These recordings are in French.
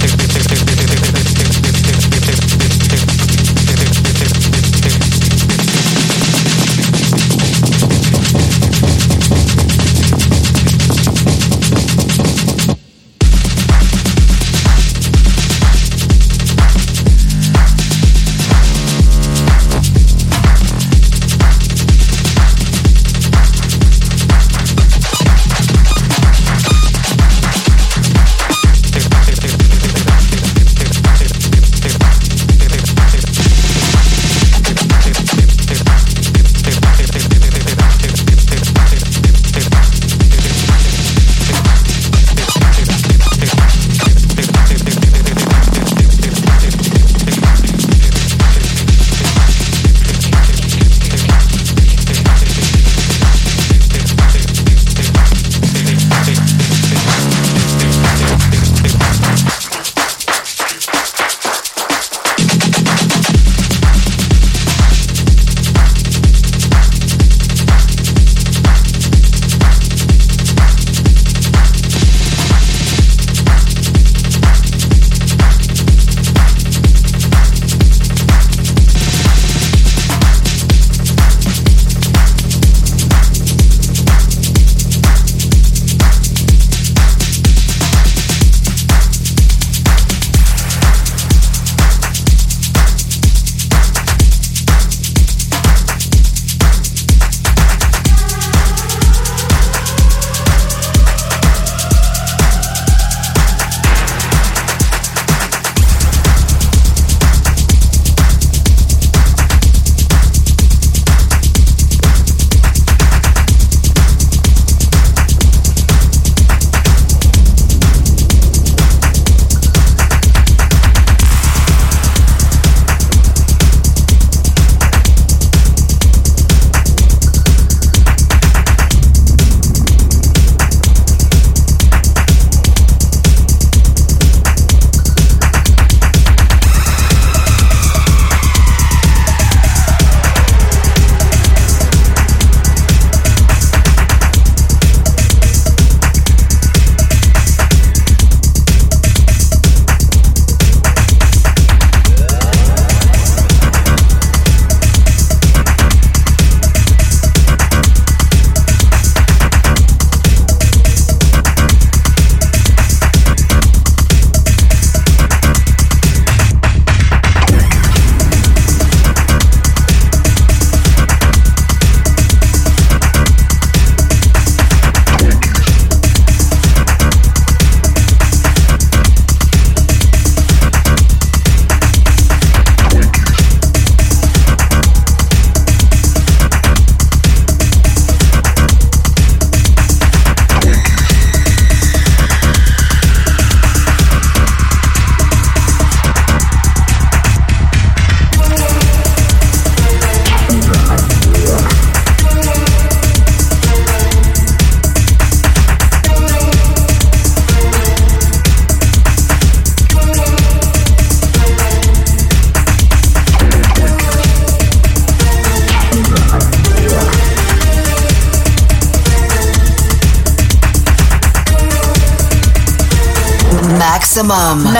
tick tick tick tick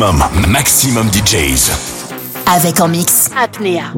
Maximum, Maximum DJs. Avec en mix Apnea.